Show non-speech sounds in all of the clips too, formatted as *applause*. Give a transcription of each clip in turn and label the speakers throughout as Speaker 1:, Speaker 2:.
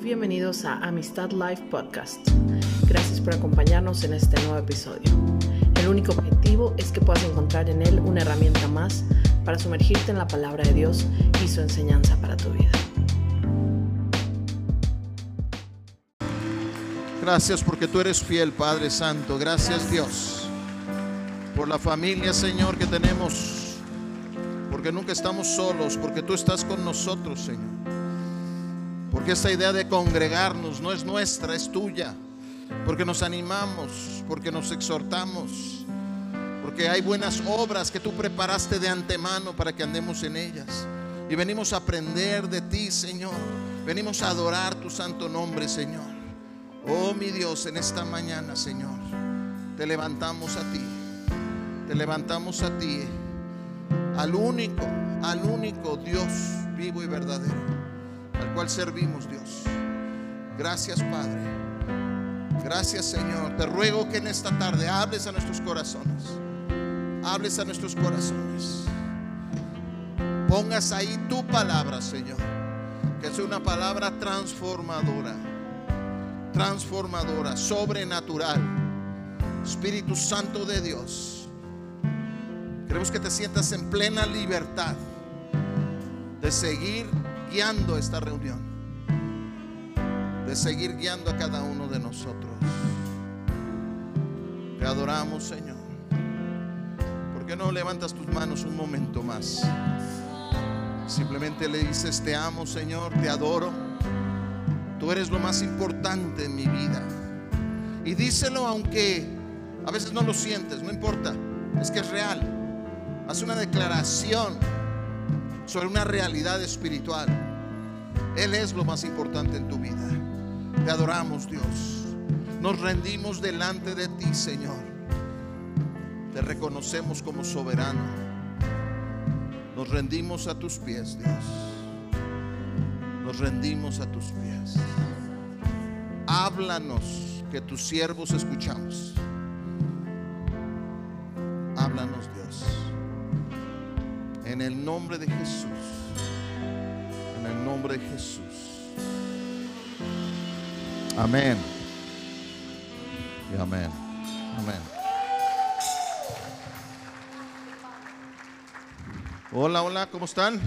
Speaker 1: Bienvenidos a Amistad Live Podcast. Gracias por acompañarnos en este nuevo episodio. El único objetivo es que puedas encontrar en él una herramienta más para sumergirte en la palabra de Dios y su enseñanza para tu vida.
Speaker 2: Gracias porque tú eres fiel, Padre Santo. Gracias Dios por la familia, Señor, que tenemos. Porque nunca estamos solos, porque tú estás con nosotros, Señor. Porque esta idea de congregarnos no es nuestra, es tuya. Porque nos animamos, porque nos exhortamos. Porque hay buenas obras que tú preparaste de antemano para que andemos en ellas. Y venimos a aprender de ti, Señor. Venimos a adorar tu santo nombre, Señor. Oh mi Dios, en esta mañana, Señor, te levantamos a ti. Te levantamos a ti, al único, al único Dios vivo y verdadero, al cual servimos, Dios. Gracias, Padre. Gracias, Señor. Te ruego que en esta tarde hables a nuestros corazones. Hables a nuestros corazones. Pongas ahí tu palabra, Señor. Que sea una palabra transformadora transformadora, sobrenatural. Espíritu Santo de Dios. Queremos que te sientas en plena libertad de seguir guiando esta reunión. De seguir guiando a cada uno de nosotros. Te adoramos, Señor. ¿Por qué no levantas tus manos un momento más? Simplemente le dices, te amo, Señor, te adoro. Tú eres lo más importante en mi vida. Y díselo aunque a veces no lo sientes, no importa, es que es real. Haz una declaración sobre una realidad espiritual. Él es lo más importante en tu vida. Te adoramos, Dios. Nos rendimos delante de ti, Señor. Te reconocemos como soberano. Nos rendimos a tus pies, Dios nos rendimos a tus pies. Háblanos, que tus siervos escuchamos. Nombre de Jesús. En el nombre de Jesús. Amén. Y amén. Amén. Hola, hola, ¿cómo están?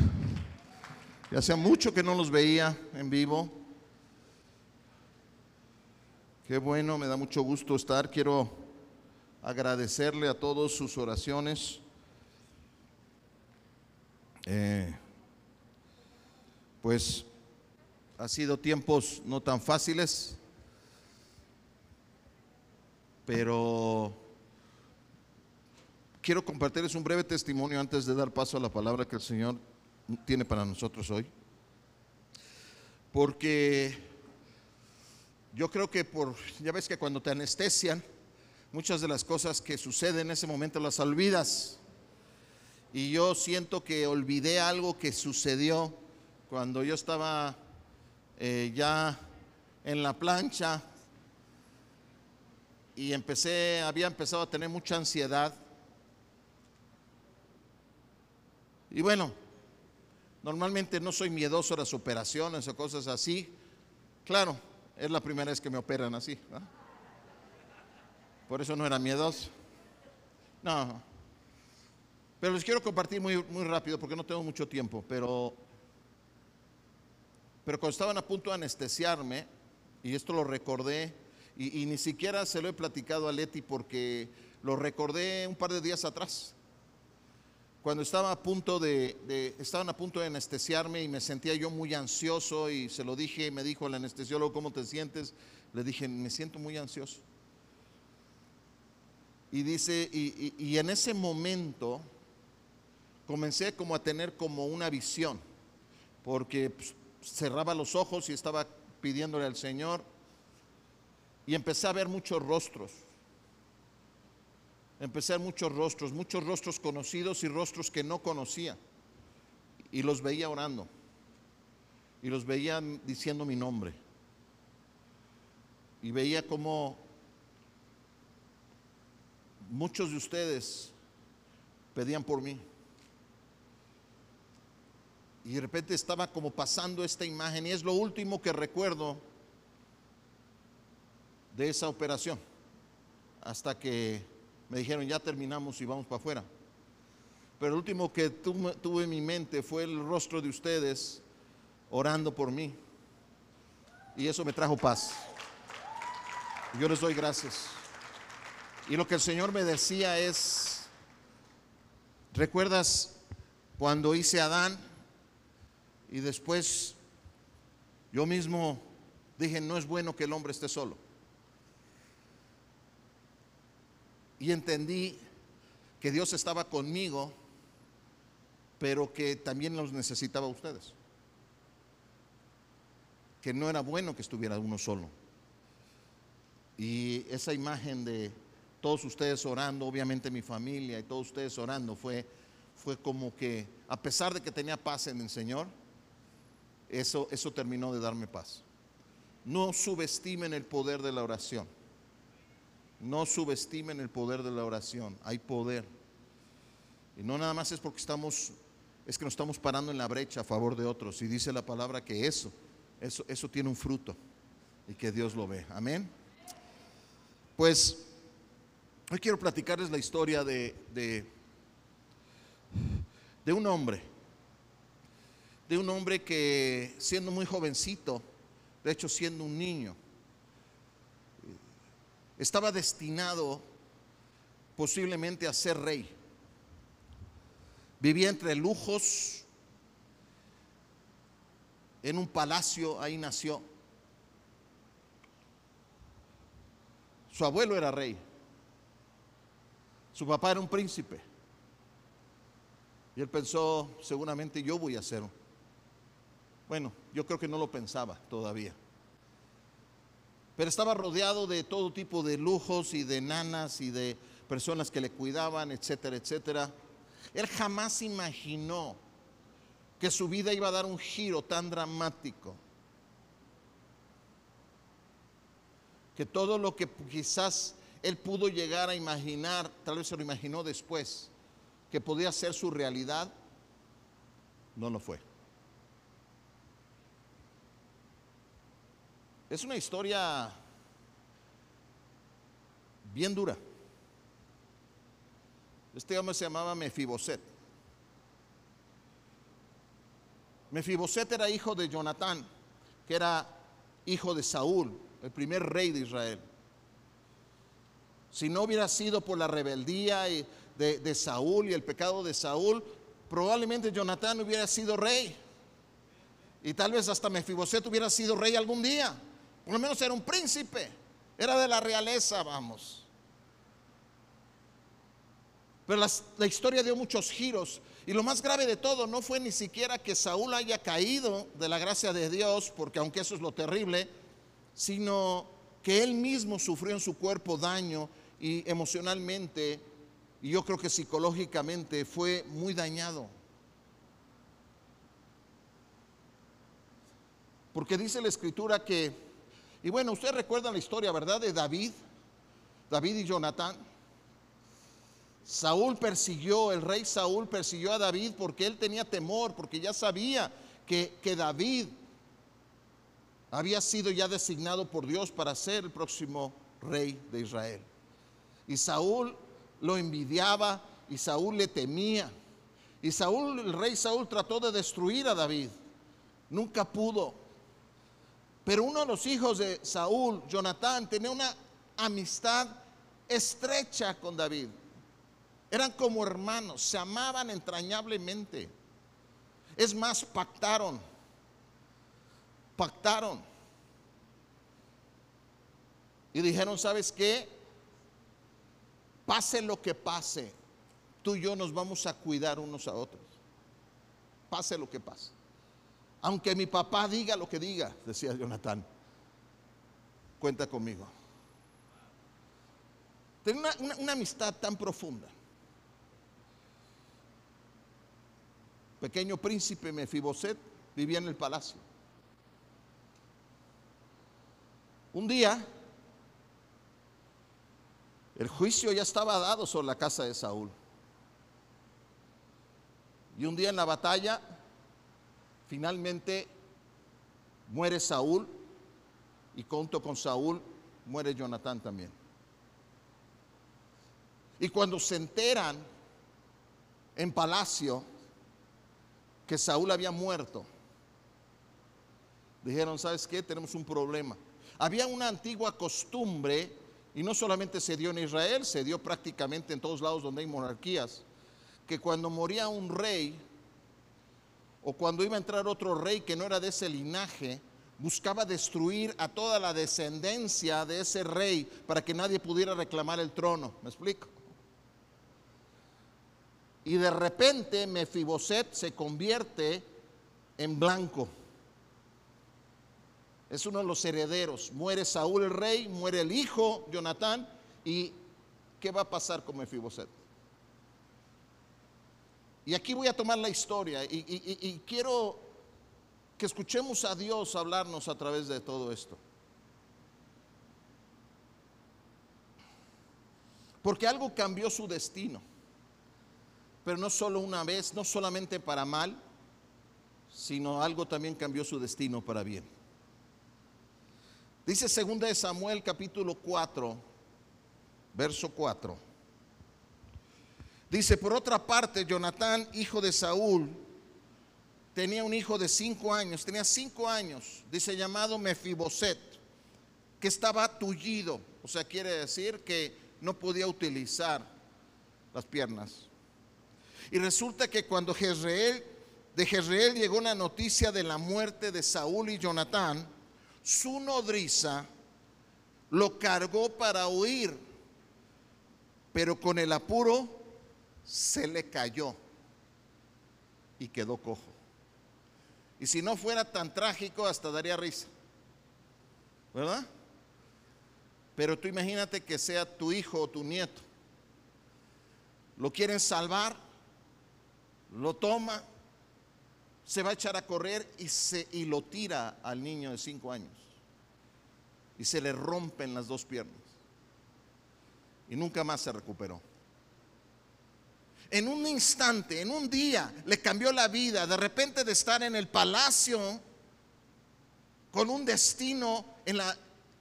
Speaker 2: Ya hacía mucho que no los veía en vivo. Qué bueno, me da mucho gusto estar. Quiero agradecerle a todos sus oraciones. Eh, pues ha sido tiempos no tan fáciles, pero quiero compartirles un breve testimonio antes de dar paso a la palabra que el Señor tiene para nosotros hoy. Porque yo creo que por, ya ves que cuando te anestesian, muchas de las cosas que suceden en ese momento las olvidas. Y yo siento que olvidé algo que sucedió cuando yo estaba eh, ya en la plancha y empecé, había empezado a tener mucha ansiedad. Y bueno, Normalmente no soy miedoso a las operaciones o cosas así. Claro, es la primera vez que me operan así. Por eso no era miedoso. No. Pero les quiero compartir muy, muy rápido porque no tengo mucho tiempo. Pero, pero cuando estaban a punto de anestesiarme, y esto lo recordé, y, ni siquiera se lo he platicado a Leti porque lo recordé un par de días atrás cuando estaba a punto de, estaban a punto de anestesiarme y me sentía yo muy ansioso y se lo dije, me dijo el anestesiólogo, ¿cómo te sientes? Le dije, me siento muy ansioso. Y dice, y, en ese momento comencé como a tener como una visión, porque pues, cerraba los ojos y estaba pidiéndole al Señor y empecé a ver muchos rostros empecé a ver muchos rostros, muchos rostros conocidos y rostros que no conocía. Y los veía orando. Y los veía diciendo mi nombre. Y veía como muchos de ustedes pedían por mí. Y de repente estaba como pasando esta imagen y es lo último que recuerdo de esa operación, hasta que me dijeron ya terminamos y vamos para afuera. Pero el último que tuve en mi mente fue el rostro de ustedes orando por mí. Y eso me trajo paz. Yo les doy gracias. Y lo que el Señor me decía es, ¿recuerdas cuando hice a Adán? Y después yo mismo dije, no es bueno que el hombre esté solo. Y entendí que Dios estaba conmigo, pero que también los necesitaba a ustedes. Que no era bueno que estuviera uno solo. Y esa imagen de todos ustedes orando, obviamente mi familia y todos ustedes orando, fue, fue como que, a pesar de que tenía paz en el Señor, eso, eso terminó de darme paz. No subestimen el poder de la oración. No subestimen el poder de la oración. Hay poder. Y no nada más es porque estamos, es que nos estamos parando en la brecha a favor de otros. Y dice la palabra que eso, eso, eso tiene un fruto y que Dios lo ve. Amén. Pues hoy quiero platicarles la historia de, de, de un hombre de un hombre que siendo muy jovencito, de hecho siendo un niño, estaba destinado posiblemente a ser rey. Vivía entre lujos, en un palacio, ahí nació. Su abuelo era rey, su papá era un príncipe. Y él pensó, seguramente yo voy a ser bueno, yo creo que no lo pensaba todavía. Pero estaba rodeado de todo tipo de lujos y de nanas y de personas que le cuidaban, etcétera, etcétera. Él jamás imaginó que su vida iba a dar un giro tan dramático. Que todo lo que quizás él pudo llegar a imaginar, tal vez se lo imaginó después, que podía ser su realidad, no lo fue. Es una historia bien dura. Este hombre se llamaba Mefiboset. Mefiboset era hijo de Jonatán, que era hijo de Saúl, el primer rey de Israel. Si no hubiera sido por la rebeldía de, Saúl y el pecado de Saúl, probablemente Jonatán hubiera sido rey. Y tal vez hasta Mefiboset hubiera sido rey algún día. Por lo menos era un príncipe, era de la realeza, vamos. Pero la, historia dio muchos giros. Y lo más grave de todo no fue ni siquiera que Saúl haya caído de la gracia de Dios, porque aunque eso es lo terrible, sino que él mismo sufrió en su cuerpo daño y emocionalmente, y yo creo que psicológicamente fue muy dañado. Porque dice la escritura que y bueno, usted recuerda la historia, ¿verdad? De David, David y Jonatán. Saúl persiguió, el rey Saúl persiguió a David porque él tenía temor, porque ya sabía que, que David había sido ya designado por Dios para ser el próximo rey de Israel. Y Saúl lo envidiaba y Saúl le temía. Y Saúl, el rey Saúl trató de destruir a David. Nunca pudo. Pero uno de los hijos de Saúl, Jonatán, tenía una amistad estrecha con David. Eran como hermanos, se amaban entrañablemente. Es más, pactaron. Pactaron. Y dijeron, ¿sabes qué? Pase lo que pase, tú y yo nos vamos a cuidar unos a otros. Pase lo que pase. Aunque mi papá diga lo que diga, decía Jonathan, cuenta conmigo. Tenía una, amistad tan profunda. Pequeño príncipe Mefiboset vivía en el palacio. Un día, el juicio ya estaba dado sobre la casa de Saúl. Y un día en la batalla, finalmente muere Saúl y junto con Saúl muere Jonatán también. Y cuando se enteran en palacio que Saúl había muerto, dijeron, ¿sabes qué? Tenemos un problema. Había una antigua costumbre, y no solamente se dio en Israel, se dio prácticamente en todos lados donde hay monarquías, que cuando moría un rey, o cuando iba a entrar otro rey que no era de ese linaje, buscaba destruir a toda la descendencia de ese rey para que nadie pudiera reclamar el trono. ¿Me explico? Y de repente Mefiboset se convierte en blanco. Es uno de los herederos. Muere Saúl el rey, muere el hijo Jonatán. ¿Y qué va a pasar con Mefiboset? Y aquí voy a tomar la historia y, quiero que escuchemos a Dios hablarnos a través de todo esto. Porque algo cambió su destino pero no solo una vez, no solamente para mal, sino algo también cambió su destino para bien. Dice 2 de Samuel capítulo 4, verso 4. Dice, por otra parte, Jonatán, hijo de Saúl, tenía un hijo de cinco años, tenía cinco años, dice llamado Mefiboset, que estaba tullido, o sea, quiere decir que no podía utilizar las piernas. Y resulta que cuando de Jezreel llegó una noticia de la muerte de Saúl y Jonatán, su nodriza lo cargó para huir, pero con el apuro se le cayó y quedó cojo. Y si no fuera tan trágico, hasta daría risa. ¿Verdad? Pero tú imagínate que sea tu hijo o tu nieto. Lo quieren salvar lo toma, se va a echar a correr y, se, y lo tira al niño de cinco años. Y se le rompen las dos piernas. Y nunca más se recuperó. En un instante, en un día, le cambió la vida. De repente de estar en el palacio con un destino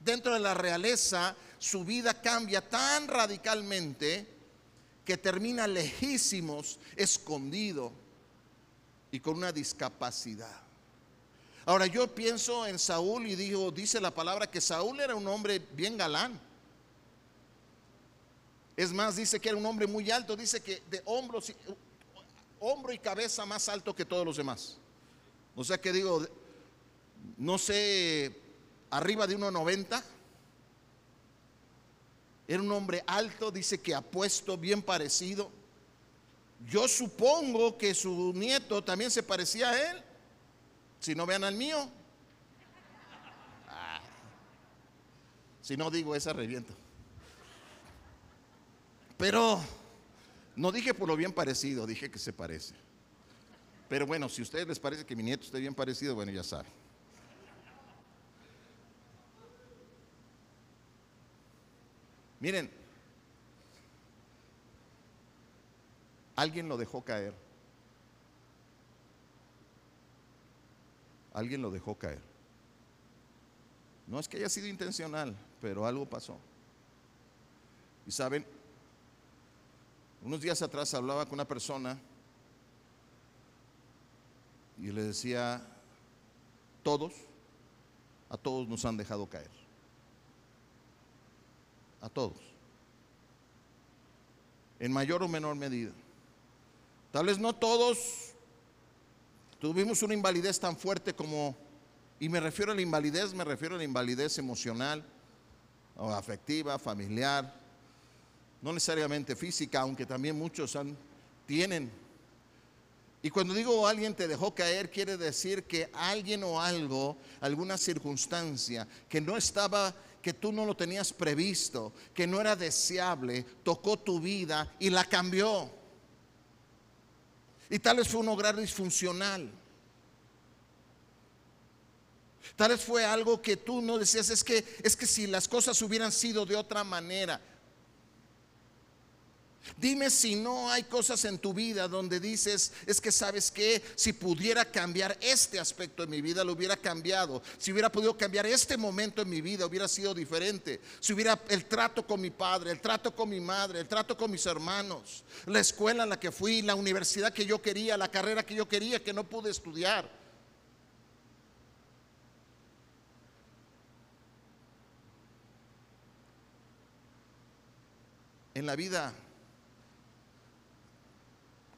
Speaker 2: dentro de la realeza, su vida cambia tan radicalmente que termina lejísimos, escondido y con una discapacidad. Ahora yo pienso en Saúl y digo, dice la palabra que Saúl era un hombre bien galán. Es más, dice que era un hombre muy alto, dice que de hombros, hombro y cabeza más alto que todos los demás. O sea que digo, no sé, arriba de 1,90 era un hombre alto, dice que apuesto, bien parecido. Yo supongo que su nieto también se parecía a él. Si no vean al mío. Si no digo esa reviento. Pero no dije por lo bien parecido, dije que se parece. Pero bueno, si a ustedes les parece que mi nieto esté bien parecido, bueno, ya saben. Miren, alguien lo dejó caer. Alguien lo dejó caer. No es que haya sido intencional, pero algo pasó. Y saben, unos días atrás hablaba con una persona y le decía, todos, a todos nos han dejado caer. A todos, en mayor o menor medida. Tal vez no todos. Tuvimos una invalidez tan fuerte como, y me refiero a la invalidez, me refiero a la invalidez emocional, o afectiva, familiar, no necesariamente física, aunque también muchos tienen. Y cuando digo alguien te dejó caer, quiere decir que alguien o algo, alguna circunstancia que no estaba que tú no lo tenías previsto, que no era deseable, tocó tu vida y la cambió. Y tal vez fue un hogar disfuncional. Tal vez fue algo que tú no decías, es que es que si las cosas hubieran sido de otra manera. Dime si no hay cosas en tu vida donde dices, es que sabes que si pudiera cambiar este aspecto de mi vida, lo hubiera cambiado. Si hubiera podido cambiar este momento en mi vida, hubiera sido diferente. Si hubiera el trato con mi padre, el trato con mi madre, el trato con mis hermanos, la escuela en la que fui, la universidad que yo quería, la carrera que yo quería, que no pude estudiar. En la vida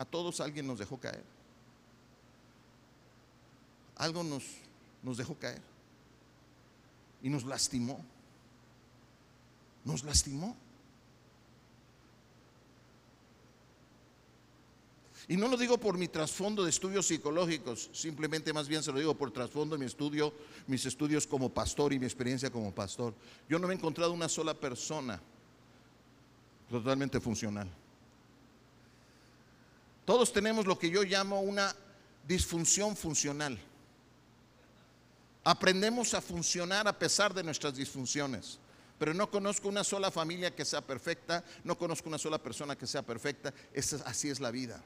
Speaker 2: a todos alguien nos dejó caer. Algo nos, nos dejó caer. Y nos lastimó. Nos lastimó. Y no lo digo por mi trasfondo de estudios psicológicos, simplemente más bien se lo digo por trasfondo de mi estudio, mis estudios como pastor y mi experiencia como pastor. Yo no he encontrado una sola persona totalmente funcional. Todos tenemos lo que yo llamo una disfunción funcional. Aprendemos a funcionar a pesar de nuestras disfunciones. Pero no conozco una sola familia que sea perfecta, no conozco una sola persona que sea perfecta. así es la vida.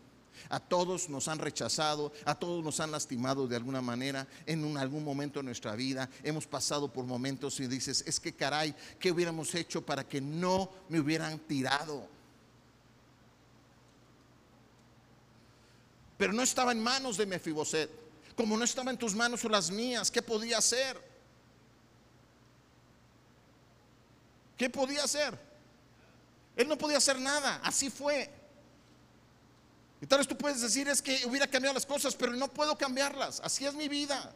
Speaker 2: A todos nos han rechazado, a todos nos han lastimado de alguna manera en algún momento de nuestra vida. Hemos pasado por momentos y dices, es que caray, ¿qué hubiéramos hecho para que no me hubieran tirado? Pero no estaba en manos de Mefiboset. Como no estaba en tus manos o las mías, ¿qué podía hacer? ¿Qué podía hacer? Él no podía hacer nada, así fue. Y tal vez tú puedes decir es que hubiera cambiado las cosas, pero no puedo cambiarlas. Así es mi vida.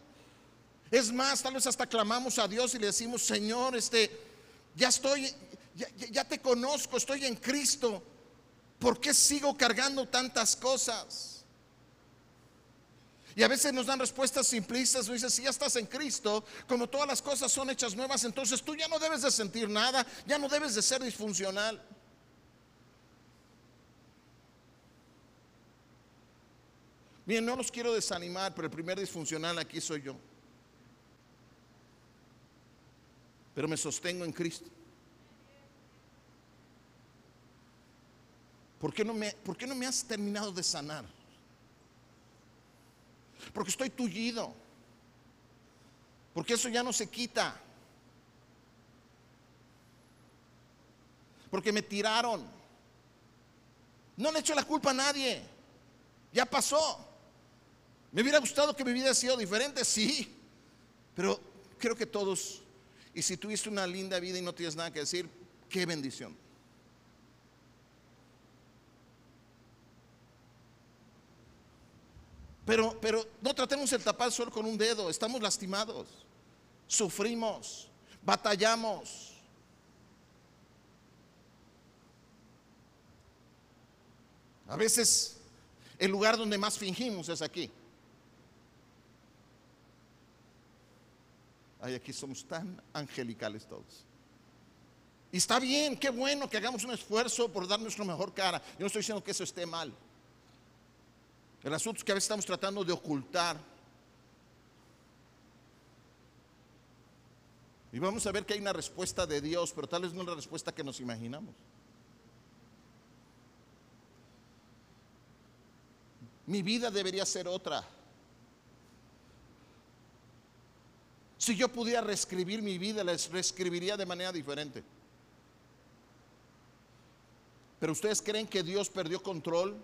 Speaker 2: Es más, tal vez hasta clamamos a Dios y le decimos, Señor, este, ya estoy, ya, ya te conozco, estoy en Cristo. ¿Por qué sigo cargando tantas cosas? Y a veces nos dan respuestas simplistas, nos dicen, si ya estás en Cristo, como todas las cosas son hechas nuevas, entonces tú ya no debes de sentir nada, ya no debes de ser disfuncional. Bien, no los quiero desanimar, pero el primer disfuncional aquí soy yo. Pero me sostengo en Cristo. ¿Por qué no me, por qué no me has terminado de sanar? Porque estoy tullido. Porque eso ya no se quita. Porque me tiraron. No le echo la culpa a nadie. Ya pasó. Me hubiera gustado que mi vida haya sido diferente, sí. Pero creo que todos, y si tuviste una linda vida y no tienes nada que decir, qué bendición. Pero, pero no tratemos el tapar solo con un dedo, estamos lastimados, sufrimos, batallamos. A veces el lugar donde más fingimos es aquí. Ay, aquí somos tan angelicales todos. Y está bien, qué bueno que hagamos un esfuerzo por dar nuestra mejor cara. Yo no estoy diciendo que eso esté mal. El asunto es que a veces estamos tratando de ocultar. Y vamos a ver que hay una respuesta de Dios, pero tal vez no es la respuesta que nos imaginamos. Mi vida debería ser otra. Si yo pudiera reescribir mi vida, la reescribiría de manera diferente. Pero ustedes creen que Dios perdió control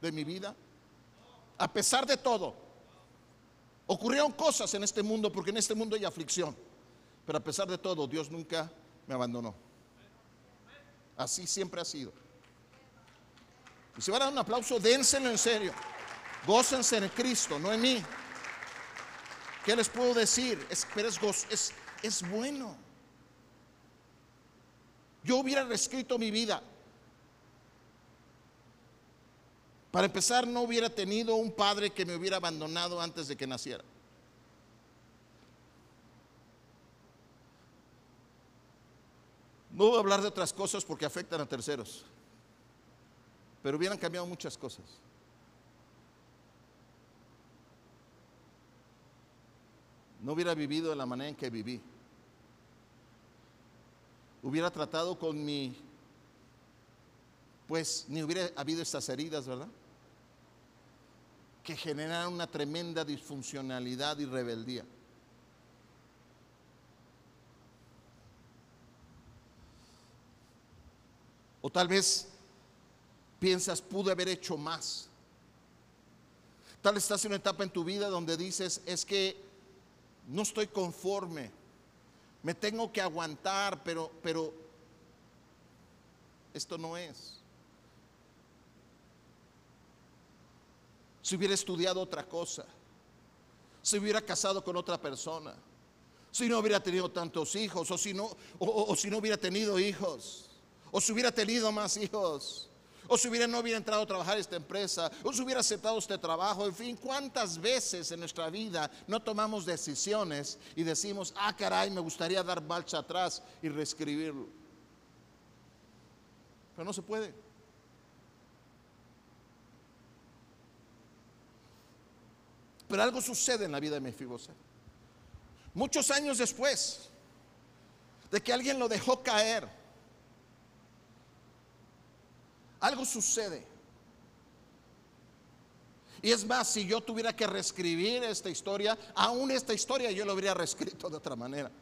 Speaker 2: de mi vida? A pesar de todo, ocurrieron cosas en este mundo, porque en este mundo hay aflicción, pero a pesar de todo, Dios nunca me abandonó. Así siempre ha sido. Y si van a dar un aplauso, dénselo en serio. Gócense en Cristo, no en mí. ¿Qué les puedo decir? Es, pero es, es, bueno. Yo hubiera reescrito mi vida. Para empezar, no hubiera tenido un padre que me hubiera abandonado antes de que naciera. No voy a hablar de otras cosas porque afectan a terceros, pero hubieran cambiado muchas cosas. No hubiera vivido de la manera en que viví. Hubiera tratado con mi pues ni hubiera habido estas heridas, ¿verdad? Que generan una tremenda disfuncionalidad y rebeldía. O tal vez piensas, pude haber hecho más. Tal vez estás en una etapa en tu vida donde dices, es que no estoy conforme, me tengo que aguantar, pero, pero esto no es. Si hubiera estudiado otra cosa, si hubiera casado con otra persona, si no hubiera tenido tantos hijos, o si no, o si no hubiera tenido hijos o si hubiera tenido más hijos, o si hubiera no hubiera entrado a trabajar esta empresa, o si hubiera aceptado este trabajo, en fin, cuántas veces en nuestra vida no tomamos decisiones y decimos, ah, caray, me gustaría dar marcha atrás y reescribirlo. Pero no se puede. Pero algo sucede en la vida de Mefiboset. Muchos años después de que alguien lo dejó caer, algo sucede. Y es más, si yo tuviera que reescribir esta historia, aún esta historia yo lo habría reescrito de otra manera.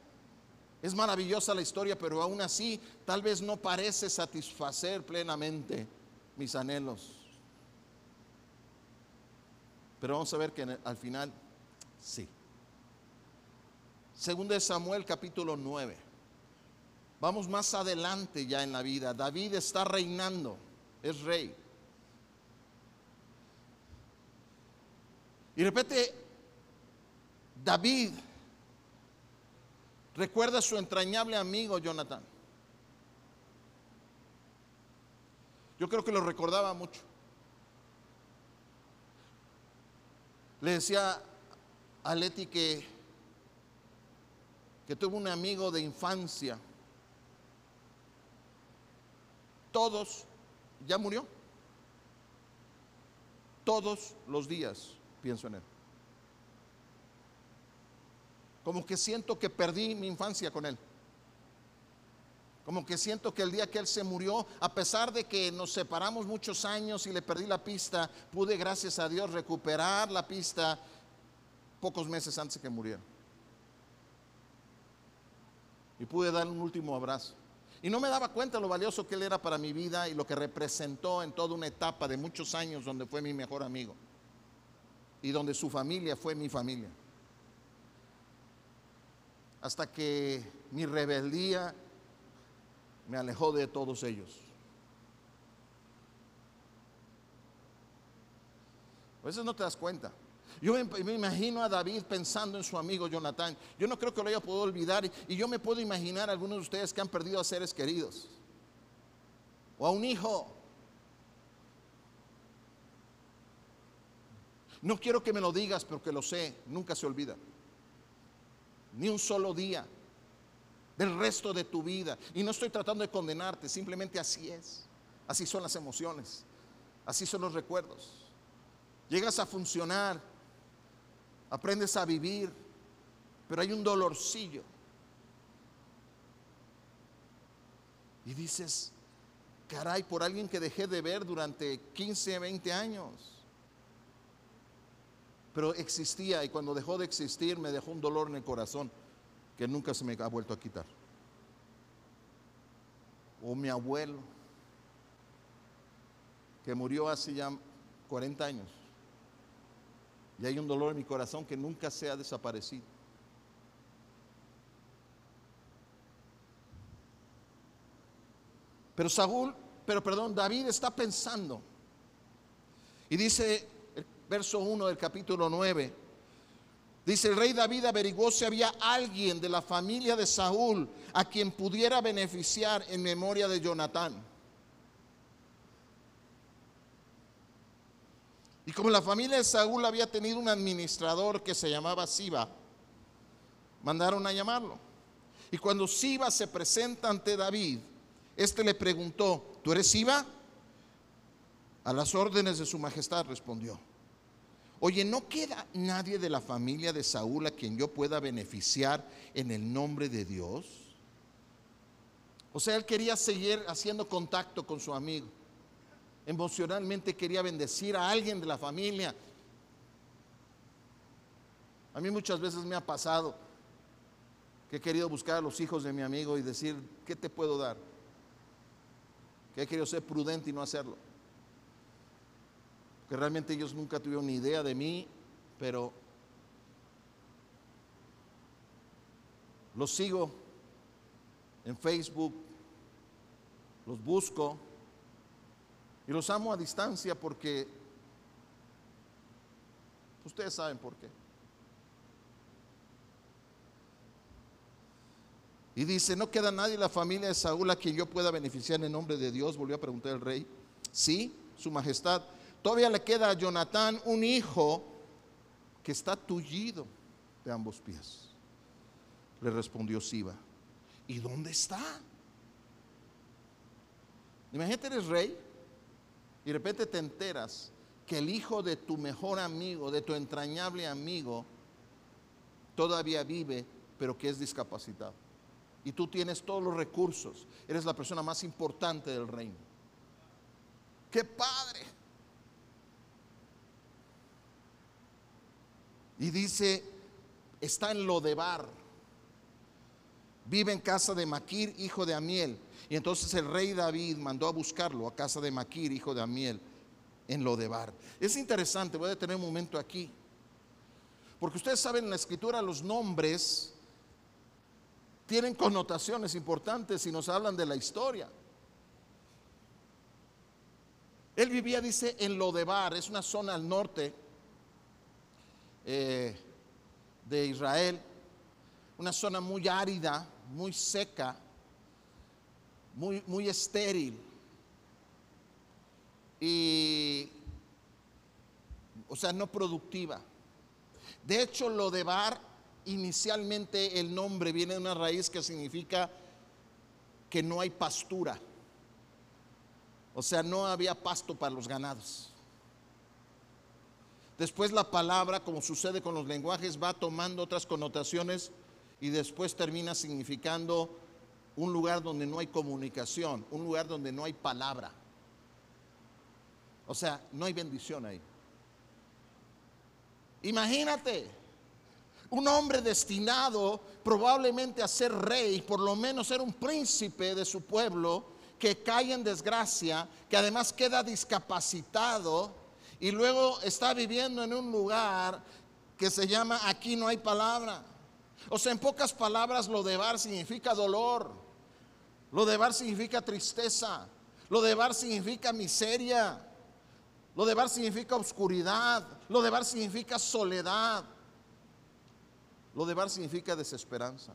Speaker 2: Es maravillosa la historia, pero aún así tal vez no parece satisfacer plenamente mis anhelos. Pero vamos a ver que al final sí. Segundo de Samuel capítulo 9. Vamos más adelante ya en la vida. David está reinando es rey. Y de repente, David recuerda a su entrañable amigo Jonathan. Yo creo que lo recordaba mucho. Le decía a Leti que, que tuvo un amigo de infancia. Todos ya murió. Todos los días pienso en él. Como que siento que perdí mi infancia con él. Como que siento que el día que él se murió, a pesar de que nos separamos muchos años y le perdí la pista, pude, gracias a Dios, recuperar la pista pocos meses antes que muriera. Y pude darle un último abrazo. Y no me daba cuenta lo valioso que él era para mi vida y lo que representó en toda una etapa de muchos años donde fue mi mejor amigo y donde su familia fue mi familia. Hasta que mi rebeldía me alejó de todos ellos. A veces no te das cuenta. Yo me, imagino a David pensando en su amigo Jonathan. Yo no creo que lo haya podido olvidar. Y yo me puedo imaginar a algunos de ustedes que han perdido a seres queridos. O a un hijo. No quiero que me lo digas, pero que lo sé. Nunca se olvida. Ni un solo día del resto de tu vida. Y no estoy tratando de condenarte, simplemente así es. Así son las emociones, así son los recuerdos. Llegas a funcionar aprendes a vivir, pero hay un dolorcillo. Y dices, caray, por alguien que dejé de ver durante 15, 20 años. Pero existía y cuando dejó de existir me dejó un dolor en el corazón que nunca se me ha vuelto a quitar. O mi abuelo, que murió hace ya 40 años. Y hay un dolor en mi corazón que nunca se ha desaparecido. Pero Saúl, pero perdón, David está pensando. Y dice el verso 1 del capítulo 9. Dice, el rey David averiguó si había alguien de la familia de Saúl a quien pudiera beneficiar en memoria de Jonatán. Y como la familia de Saúl había tenido un administrador que se llamaba Siba, mandaron a llamarlo. Y cuando Siba se presenta ante David, este le preguntó, ¿tú eres Siba? A las órdenes de su majestad respondió. Oye, ¿no queda nadie de la familia de Saúl a quien yo pueda beneficiar en el nombre de Dios? O sea, él quería seguir haciendo contacto con su amigo. emocionalmente quería bendecir a alguien de la familia. A mí muchas veces me ha pasado que he querido buscar a los hijos de mi amigo y decir, ¿qué te puedo dar? Que he querido ser prudente y no hacerlo. Que realmente ellos nunca tuvieron ni idea de mí, pero los sigo en Facebook, los busco y los amo a distancia porque ustedes saben por qué. Y dice, ¿no queda nadie en la familia de Saúl a quien yo pueda beneficiar en nombre de Dios? Volvió a preguntar el rey. Sí, su majestad. Todavía le queda a Jonatán un hijo que está tullido de ambos pies. Le respondió Siba. ¿Y dónde está? Imagínate, eres rey y de repente te enteras que el hijo de tu mejor amigo, de tu entrañable amigo, todavía vive, pero que es discapacitado. Y tú tienes todos los recursos. Eres la persona más importante del reino. ¡Qué padre! Y dice, está en Lodebar. Vive en casa de Maquir, hijo de Amiel. Y entonces el rey David mandó a buscarlo a casa de Maquir, hijo de Amiel, en Lodebar. Es interesante, voy a tener un momento aquí. Porque ustedes saben en la escritura los nombres tienen connotaciones importantes y nos hablan de la historia. Él vivía, dice, en Lodebar, es una zona al norte eh, de Israel, una zona muy árida, muy seca, muy, muy estéril. Y, o sea, no productiva. De hecho, Lodebar, inicialmente el nombre viene de una raíz que significa que no hay pastura. O sea, no había pasto para los ganados. Después la palabra, como sucede con los lenguajes, va tomando otras connotaciones y después termina significando un lugar donde no hay comunicación, un lugar donde no hay palabra. O sea, no hay bendición ahí. Imagínate, un hombre destinado probablemente a ser rey, por lo menos ser un príncipe de su pueblo, que cae en desgracia, que además queda discapacitado y luego está viviendo en un lugar que se llama aquí no hay palabra. O sea, en pocas palabras, lo de bar significa dolor, lo de bar significa tristeza, lo de bar significa miseria, lo de bar significa oscuridad, lo de bar significa soledad, lo de bar significa desesperanza.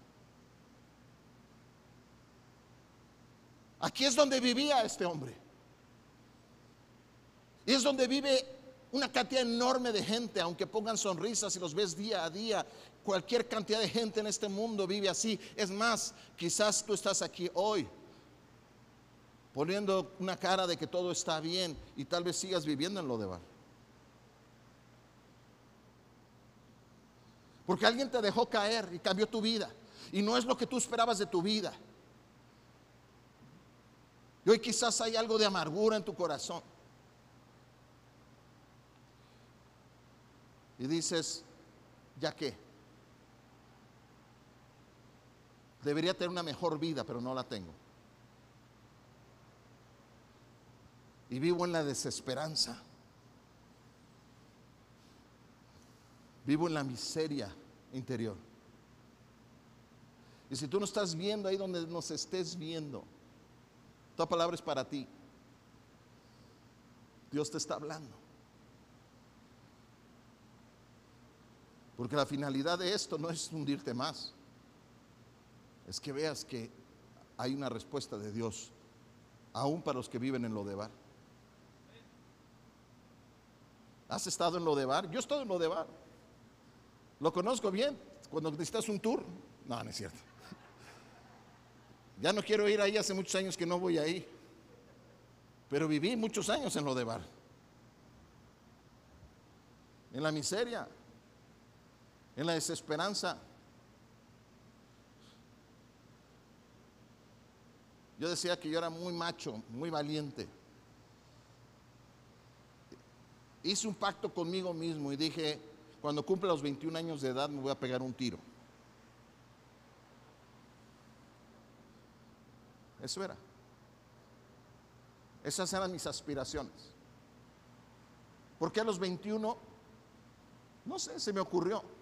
Speaker 2: Aquí es donde vivía este hombre. Y es donde vive una cantidad enorme de gente, aunque pongan sonrisas y los ves día a día, cualquier cantidad de gente en este mundo vive así. Es más, quizás tú estás aquí hoy poniendo una cara de que todo está bien y tal vez sigas viviendo en lo de bar. Porque alguien te dejó caer y cambió tu vida. Y no es lo que tú esperabas de tu vida. Y hoy quizás hay algo de amargura en tu corazón. Y dices, ¿ya qué? Debería tener una mejor vida, pero no la tengo. Y vivo en la desesperanza. Vivo en la miseria interior. Y si tú no estás viendo ahí donde nos estés viendo, toda palabra es para ti. Dios te está hablando. Porque la finalidad de esto no es hundirte más. Es que veas que hay una respuesta de Dios, aún para los que viven en Lodebar. ¿Has estado en Lodebar? Yo he estado en Lodebar. Lo conozco bien. Cuando necesitas un tour. No, no es cierto. Ya no quiero ir ahí, hace muchos años que no voy ahí. Pero viví muchos años en Lodebar. En la miseria en la desesperanza. Yo decía que yo era muy macho, muy valiente. hice un pacto conmigo mismo y dije, cuando cumpla los 21 años de edad me voy a pegar un tiro. Eso era. Esas eran mis aspiraciones. Porque a los 21, no sé, se me ocurrió.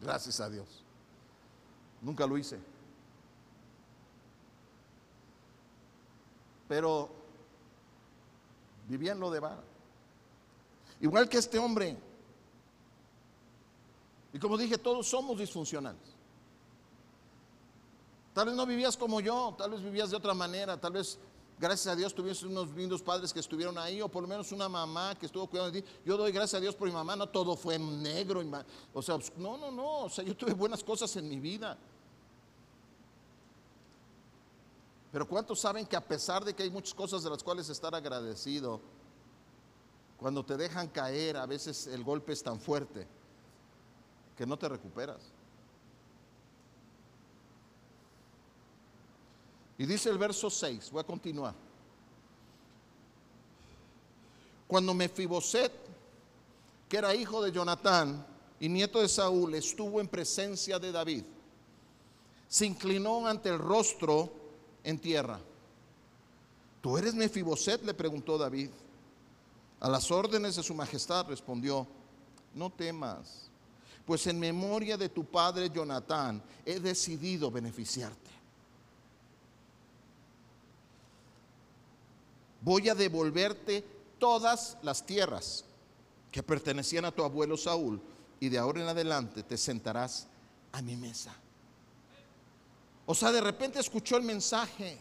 Speaker 2: Gracias a Dios. Nunca lo hice. Pero vivía lo de vara. Igual que este hombre. Y como dije, todos somos disfuncionales. Tal vez no vivías como yo, tal vez vivías de otra manera, tal vez gracias a Dios tuviste unos lindos padres que estuvieron ahí, o por lo menos una mamá que estuvo cuidando de ti. Yo doy gracias a Dios por mi mamá, no todo fue negro, o sea, no, no, no, o sea, yo tuve buenas cosas en mi vida. Pero ¿cuántos saben que a pesar de que hay muchas cosas de las cuales estar agradecido, cuando te dejan caer, a veces el golpe es tan fuerte que no te recuperas? Y dice el verso 6, voy a continuar. Cuando Mefiboset, que era hijo de Jonatán y nieto de Saúl, estuvo en presencia de David, se inclinó ante el rostro en tierra. ¿Tú eres Mefiboset? le preguntó David. A las órdenes de su majestad respondió, no temas, pues en memoria de tu padre Jonatán he decidido beneficiarte. Voy a devolverte todas las tierras que pertenecían a tu abuelo Saúl y de ahora en adelante te sentarás a mi mesa. O sea, de repente escuchó el mensaje.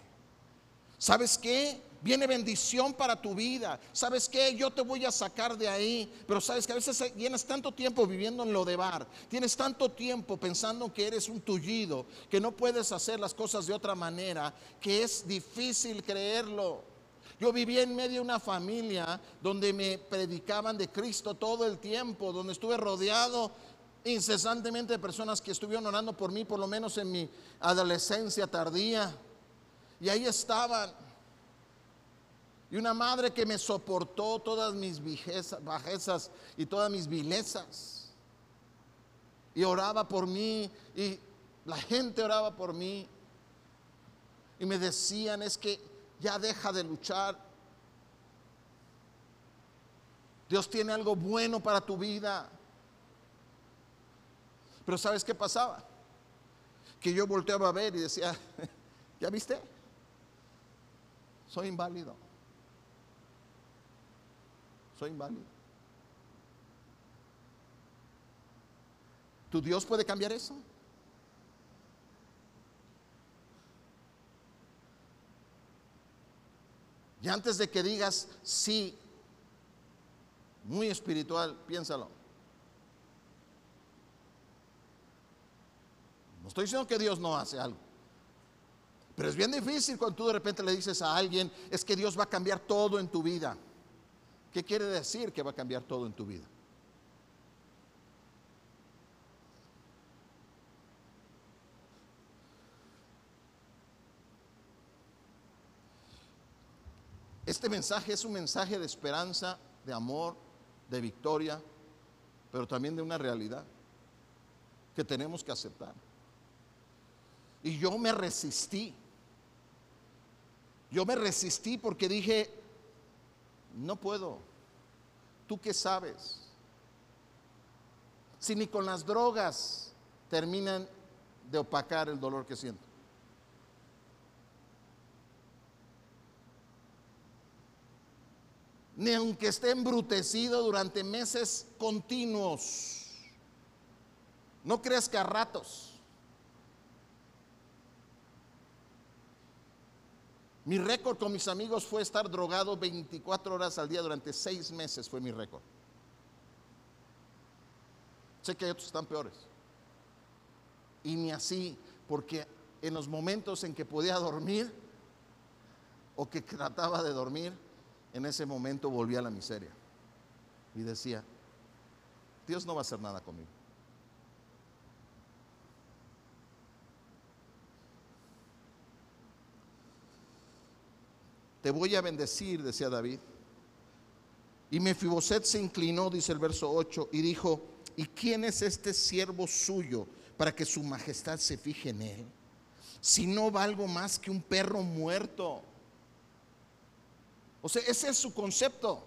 Speaker 2: ¿Sabes qué? Viene bendición para tu vida. ¿Sabes qué? Yo te voy a sacar de ahí. Pero sabes que a veces tienes tanto tiempo viviendo en lo de bar. Tienes tanto tiempo pensando que eres un tullido, que no puedes hacer las cosas de otra manera, que es difícil creerlo. Yo vivía en medio de una familia donde me predicaban de Cristo todo el tiempo, donde estuve rodeado incesantemente de personas que estuvieron orando por mí, por lo menos en mi adolescencia tardía. Y ahí estaban. Y una madre que me soportó todas mis bajezas y todas mis vilezas. Y oraba por mí y la gente oraba por mí. Y me decían, es que ya deja de luchar. Dios tiene algo bueno para tu vida. Pero ¿sabes qué pasaba? Que yo volteaba a ver y decía, *laughs* ¿ya viste? Soy inválido. Soy inválido. ¿Tu Dios puede cambiar eso? Antes de que digas sí, muy espiritual, piénsalo. No estoy diciendo que Dios no hace algo. Pero es bien difícil cuando tú de repente le dices a alguien, es que Dios va a cambiar todo en tu vida. ¿Qué quiere decir que va a cambiar todo en tu vida? Este mensaje es un mensaje de esperanza, de amor, de victoria, pero también de una realidad que tenemos que aceptar. Y yo me resistí. Yo me resistí porque dije, no puedo. ¿Tú qué sabes? Si ni con las drogas terminan de opacar el dolor que siento. Ni aunque esté embrutecido durante meses continuos. No que a ratos. Mi récord con mis amigos fue estar drogado 24 horas al día durante seis meses, fue mi récord. Sé que hay otros están peores. Y ni así, porque en los momentos en que podía dormir o que trataba de dormir, en ese momento volvía a la miseria. Y decía, Dios no va a hacer nada conmigo. Te voy a bendecir, decía David, Y Mefiboset se inclinó, dice el verso 8, y dijo, ¿y quién es este siervo suyo para que su majestad se fije en él? Si no valgo más que un perro muerto. O sea, ese es su concepto.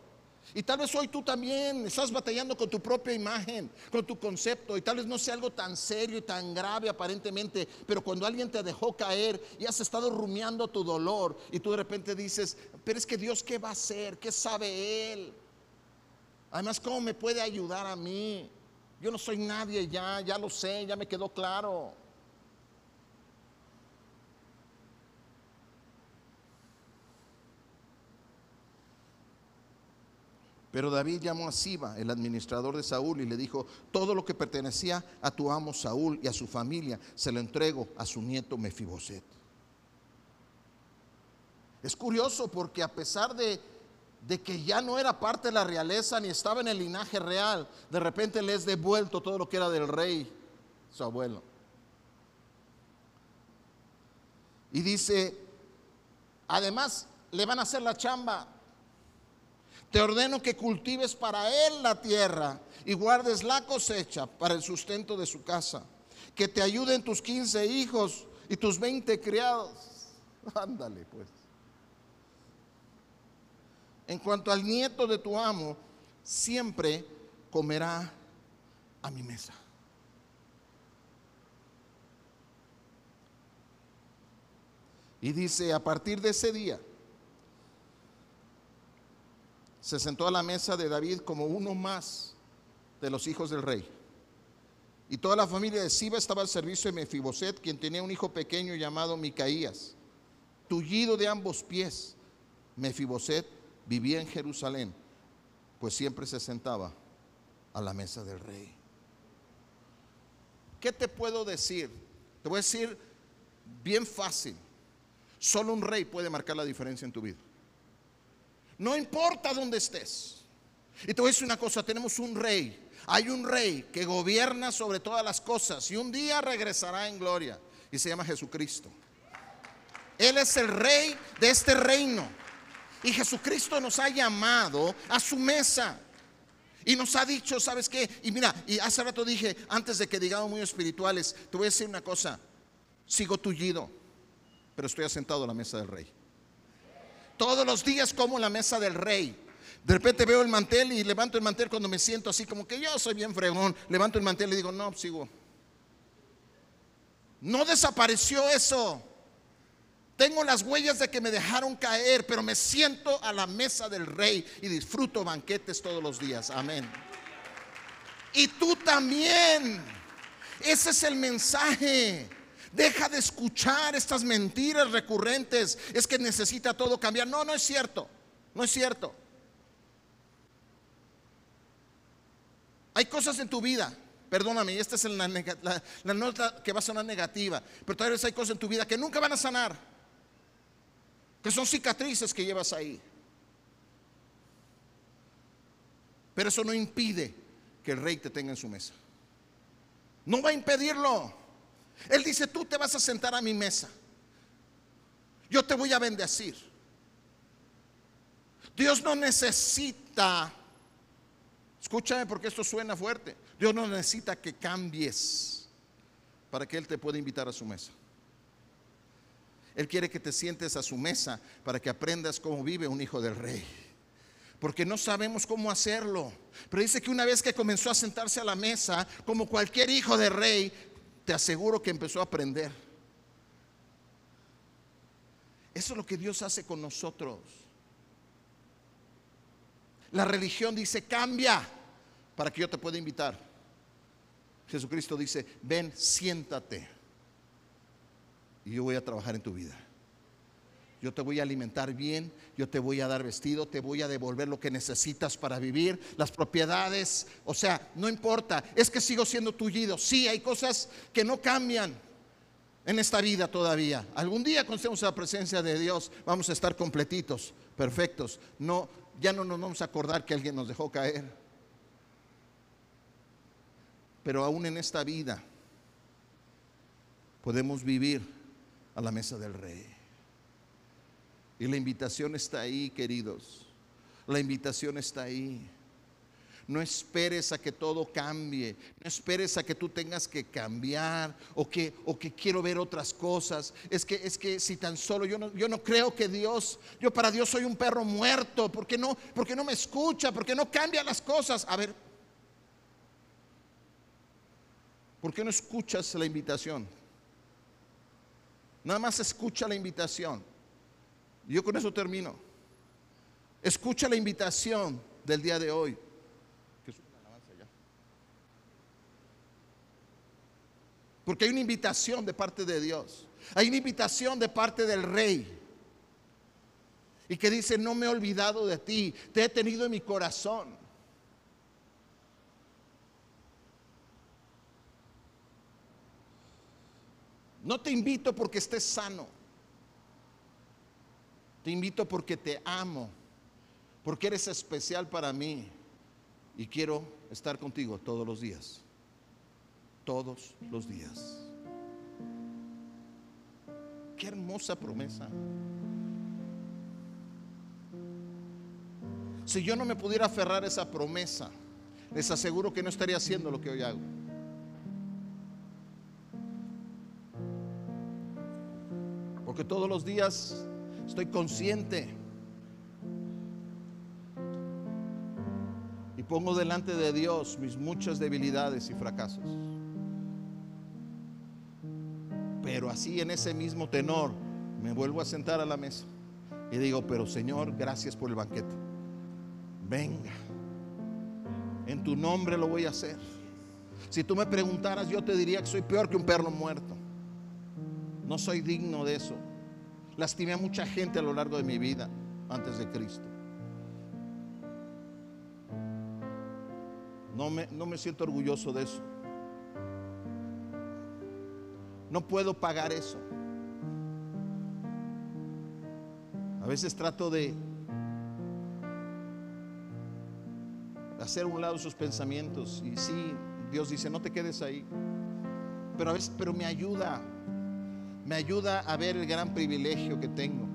Speaker 2: Y tal vez hoy tú también estás batallando con tu propia imagen, con tu concepto, y tal vez no sea algo tan serio y tan grave aparentemente, pero cuando alguien te dejó caer y has estado rumiando tu dolor y tú de repente dices, pero es que Dios, ¿qué va a hacer? ¿Qué sabe Él? Además, ¿cómo me puede ayudar a mí? Yo no soy nadie ya, ya lo sé, ya me quedó claro. Pero David llamó a Siba, el administrador de Saúl, y le dijo, todo lo que pertenecía a tu amo Saúl y a su familia, se lo entrego a su nieto Mefiboset. Es curioso porque a pesar de, de, que ya no era parte de la realeza ni estaba en el linaje real, de repente le es devuelto todo lo que era del rey, su abuelo. Y dice, además le van a hacer la chamba te ordeno que cultives para él la tierra y guardes la cosecha para el sustento de su casa. Que te ayuden tus 15 hijos y tus 20 criados. *laughs* Ándale pues. En cuanto al nieto de tu amo, siempre comerá a mi mesa. Y dice, a partir de ese día, se sentó a la mesa de David como uno más de los hijos del rey. Y toda la familia de Siba estaba al servicio de Mefiboset, quien tenía un hijo pequeño llamado Micaías. Tullido de ambos pies, Mefiboset vivía en Jerusalén, pues siempre se sentaba a la mesa del rey. ¿Qué te puedo decir? Te voy a decir bien fácil. Solo un rey puede marcar la diferencia en tu vida. No importa dónde estés. Y te voy a decir una cosa, tenemos un rey. Hay un rey que gobierna sobre todas las cosas y un día regresará en gloria. Y se llama Jesucristo. Él es el rey de este reino. Y Jesucristo nos ha llamado a su mesa. Y nos ha dicho, ¿sabes qué? Y mira, y hace rato dije, antes de que digamos muy espirituales, te voy a decir una cosa. Sigo tullido, pero estoy asentado a la mesa del rey. Todos los días como la mesa del rey. De repente veo el mantel y levanto el mantel cuando me siento así como que yo soy bien fregón. Levanto el mantel y digo, no, sigo. No desapareció eso. Tengo las huellas de que me dejaron caer, pero me siento a la mesa del rey y disfruto banquetes todos los días. Amén. Y tú también. Ese es el mensaje. Deja de escuchar estas mentiras recurrentes. Es que necesita todo cambiar. No, no es cierto. No es cierto. Hay cosas en tu vida, perdóname, esta es la, nota que va a sonar negativa, pero tal vez hay cosas en tu vida que nunca van a sanar, que son cicatrices que llevas ahí. Pero eso no impide que el rey te tenga en su mesa. No va a impedirlo. Él dice, tú te vas a sentar a mi mesa. Yo te voy a bendecir. Dios no necesita, escúchame porque esto suena fuerte, Dios no necesita que cambies para que Él te pueda invitar a su mesa. Él quiere que te sientes a su mesa para que aprendas cómo vive un hijo del rey. Porque no sabemos cómo hacerlo. Pero dice que una vez que comenzó a sentarse a la mesa, como cualquier hijo de rey, te aseguro que empezó a aprender. Eso es lo que Dios hace con nosotros. La religión dice, cambia para que yo te pueda invitar. Jesucristo dice, ven, siéntate. Y yo voy a trabajar en tu vida. Yo te voy a alimentar bien, yo te voy a dar vestido, te voy a devolver lo que necesitas para vivir, las propiedades, o sea, no importa, es que sigo siendo tullido. Sí, hay cosas que no cambian en esta vida todavía. Algún día cuando estemos la presencia de Dios vamos a estar completitos, perfectos. No, ya no nos vamos a acordar que alguien nos dejó caer. Pero aún en esta vida podemos vivir a la mesa del rey. Y la invitación está ahí, queridos. La invitación está ahí. No esperes a que todo cambie. No esperes a que tú tengas que cambiar o que, o que quiero ver otras cosas. Es que, es que si tan solo yo no, yo no creo que Dios, yo para Dios soy un perro muerto. ¿Por qué no, porque no me escucha? ¿Por qué no cambia las cosas? A ver, ¿por qué no escuchas la invitación? Nada más escucha la invitación. Yo con eso termino. Escucha la invitación del día de hoy. Porque hay una invitación de parte de Dios. Hay una invitación de parte del rey. Y que dice, no me he olvidado de ti, te he tenido en mi corazón. No te invito porque estés sano. Te invito porque te amo, porque eres especial para mí y quiero estar contigo todos los días. Todos los días. Qué hermosa promesa. Si yo no me pudiera aferrar a esa promesa, les aseguro que no estaría haciendo lo que hoy hago. Porque todos los días estoy consciente y pongo delante de Dios mis muchas debilidades y fracasos. Pero así en ese mismo tenor me vuelvo a sentar a la mesa y digo, pero Señor, gracias por el banquete. Venga, en tu nombre lo voy a hacer. Si tú me preguntaras, yo te diría que soy peor que un perro muerto. No soy digno de eso. Lastimé a mucha gente a lo largo de mi vida antes de Cristo. No me, no me siento orgulloso de eso. No puedo pagar eso. A veces trato de hacer un lado sus pensamientos y sí, Dios dice, no te quedes ahí. Pero a veces, pero me ayuda me ayuda a ver el gran privilegio que tengo.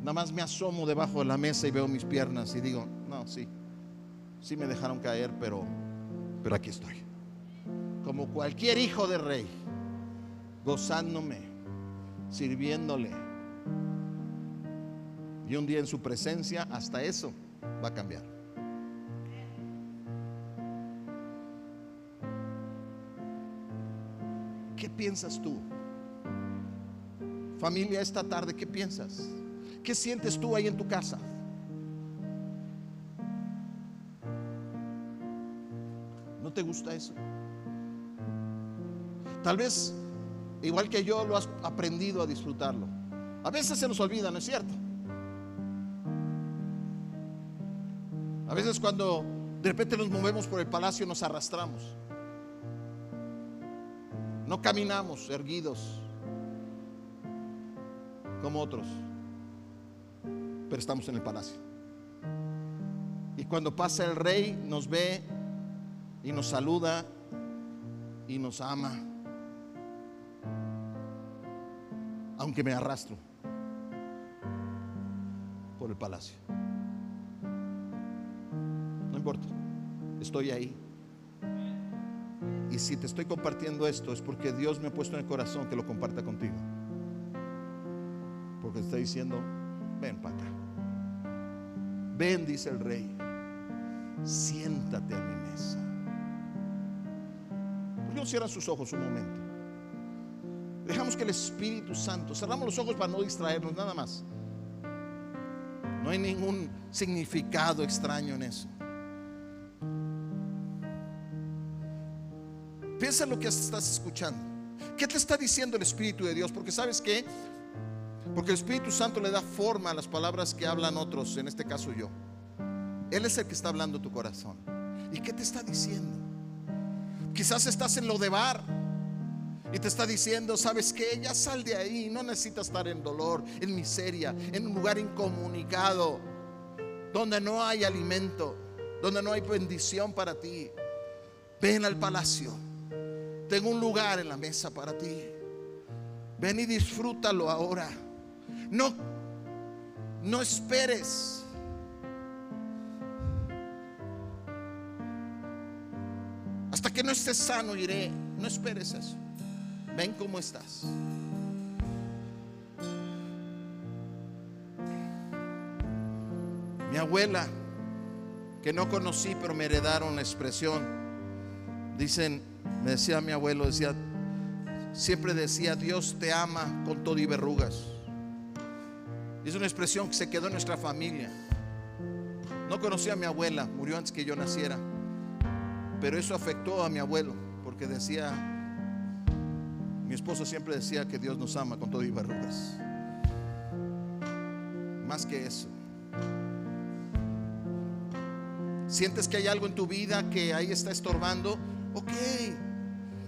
Speaker 2: Nada más me asomo debajo de la mesa y veo mis piernas y digo, no, sí, sí me dejaron caer, pero, pero aquí estoy. Como cualquier hijo de rey, gozándome, sirviéndole. Y un día en su presencia, hasta eso va a cambiar. Piensas tú? Familia, esta tarde, ¿qué piensas? ¿Qué sientes tú ahí en tu casa? ¿No te gusta eso? Tal vez, igual que yo, lo has aprendido a disfrutarlo. A veces se nos olvida, ¿no es cierto? A veces cuando de repente nos movemos por el palacio nos arrastramos. No caminamos erguidos como otros, pero estamos en el palacio. Y cuando pasa el rey nos ve y nos saluda y nos ama, aunque me arrastro por el palacio. No importa, estoy ahí. Y si te estoy compartiendo esto es porque Dios me ha puesto en el corazón que lo comparta contigo. Porque está diciendo, ven para acá. Ven, dice el rey, siéntate a mi mesa. ¿Por qué no sus ojos un momento? Dejamos que el Espíritu Santo, cerramos los ojos para no distraernos nada más. No hay ningún significado extraño en eso. Piensa en lo que estás escuchando. ¿Qué te está diciendo el Espíritu de Dios? Porque sabes que, porque el Espíritu Santo le da forma a las palabras que hablan otros, en este caso yo. Él es el que está hablando tu corazón. ¿Y qué te está diciendo? Quizás estás en lo de bar y te está diciendo, ¿sabes qué? Ya sal de ahí, no necesitas estar en dolor, en miseria, en un lugar incomunicado, donde no hay alimento, donde no hay bendición para ti. Ven al palacio tengo un lugar en la mesa para ti. Ven y disfrútalo ahora. No, no esperes. Hasta que no estés sano iré. No esperes eso. Ven cómo estás. Mi abuela, que no conocí, pero me heredaron la expresión. Dicen, me decía mi abuelo, decía, siempre decía, Dios te ama con todo y verrugas. Es una expresión que se quedó en nuestra familia. No conocí a mi abuela, murió antes que yo naciera. Pero eso afectó a mi abuelo, porque decía, mi esposo siempre decía que Dios nos ama con todo y verrugas. Más que eso. Sientes que hay algo en tu vida que ahí está estorbando. Ok,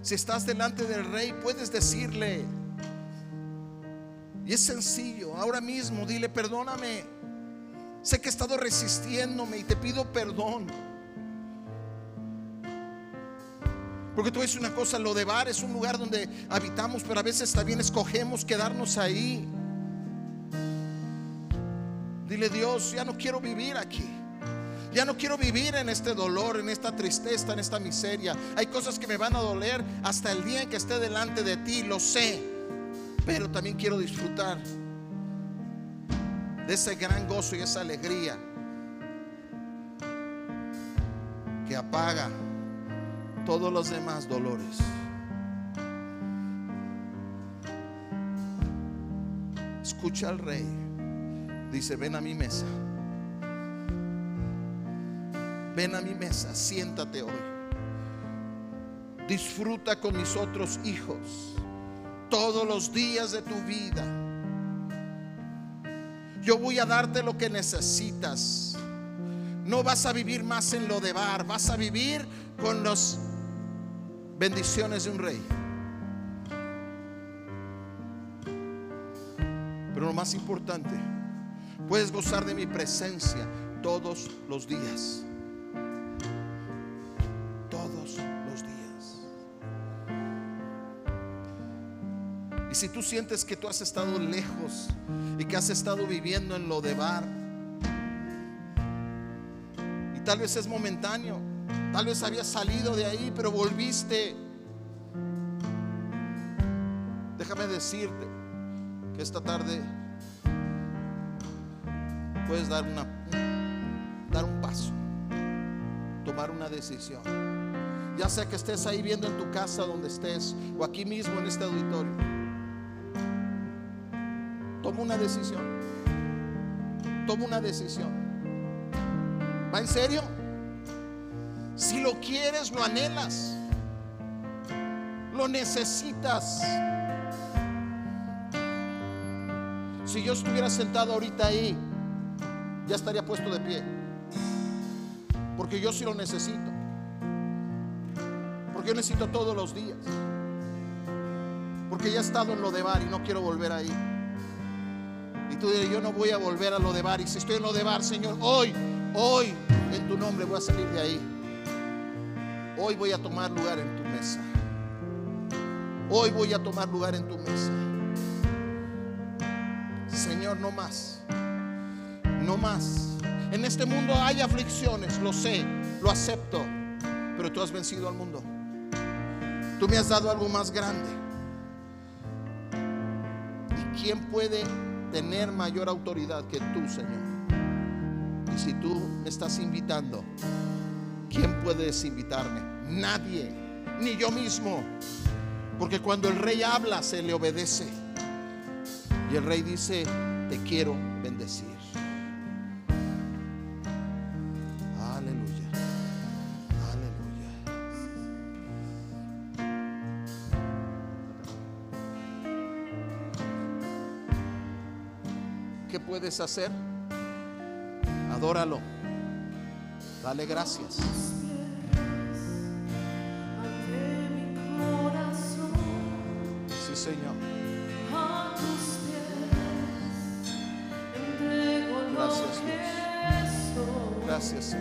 Speaker 2: si estás delante del rey, puedes decirle. Y es sencillo, ahora mismo dile, perdóname. Sé que he estado resistiéndome y te pido perdón. Porque tú ves una cosa, lo de bar es un lugar donde habitamos, pero a veces también escogemos quedarnos ahí. Dile Dios, ya no quiero vivir aquí. Ya no quiero vivir en este dolor, en esta tristeza, en esta miseria. Hay cosas que me van a doler hasta el día en que esté delante de ti, lo sé. Pero también quiero disfrutar de ese gran gozo y esa alegría que apaga todos los demás dolores. Escucha al rey. Dice, ven a mi mesa. Ven a mi mesa, siéntate hoy. Disfruta con mis otros hijos todos los días de tu vida. Yo voy a darte lo que necesitas. No vas a vivir más en lo de bar, vas a vivir con las bendiciones de un rey. Pero lo más importante, puedes gozar de mi presencia todos los días. Si tú sientes que tú has estado lejos y que has estado viviendo en lo de bar, y tal vez es momentáneo, tal vez habías salido de ahí, pero volviste. Déjame decirte que esta tarde puedes dar una dar un paso, tomar una decisión. Ya sea que estés ahí viendo en tu casa donde estés o aquí mismo en este auditorio. Toma una decisión. Toma una decisión. ¿Va en serio? Si lo quieres, lo anhelas. Lo necesitas. Si yo estuviera sentado ahorita ahí, ya estaría puesto de pie. Porque yo sí lo necesito. Porque yo necesito todos los días. Porque ya he estado en lo de bar y no quiero volver ahí. Y tú dirás, yo no voy a volver a lo de bar. Y si estoy en lo de bar, Señor, hoy, hoy, en tu nombre voy a salir de ahí. Hoy voy a tomar lugar en tu mesa. Hoy voy a tomar lugar en tu mesa. Señor, no más. No más. En este mundo hay aflicciones, lo sé, lo acepto. Pero tú has vencido al mundo. Tú me has dado algo más grande. ¿Y quién puede tener mayor autoridad que tú, Señor? Y si tú me estás invitando, ¿quién puede desinvitarme? Nadie, ni yo mismo. Porque cuando el rey habla, se le obedece. Y el rey dice, te quiero bendecir. Puedes hacer? Adóralo. Dale gracias. Sí, Señor. Gracias,
Speaker 3: soy.
Speaker 2: Gracias.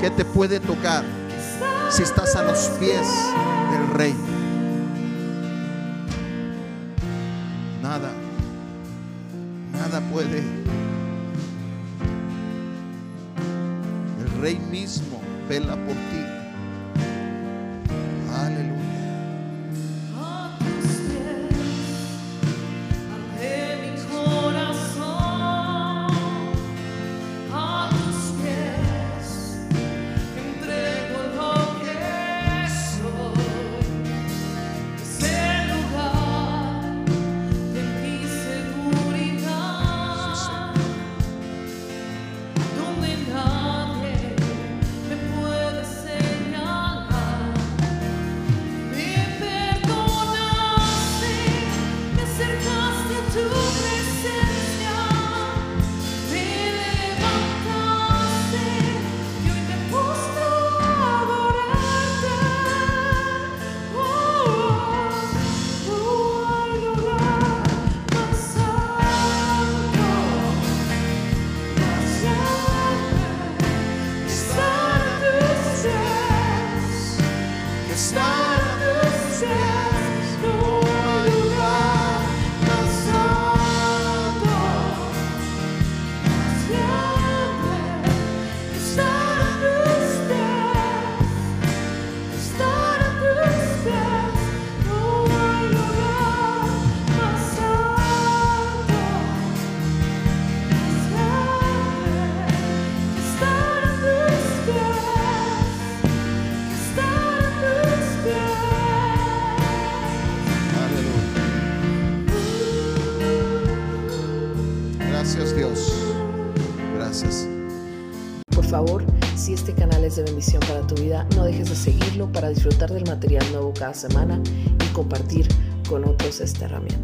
Speaker 3: que te puede tocar si estás a los pies
Speaker 1: para tu vida, no dejes de seguirlo para disfrutar del material nuevo cada semana y compartir con otros esta herramienta.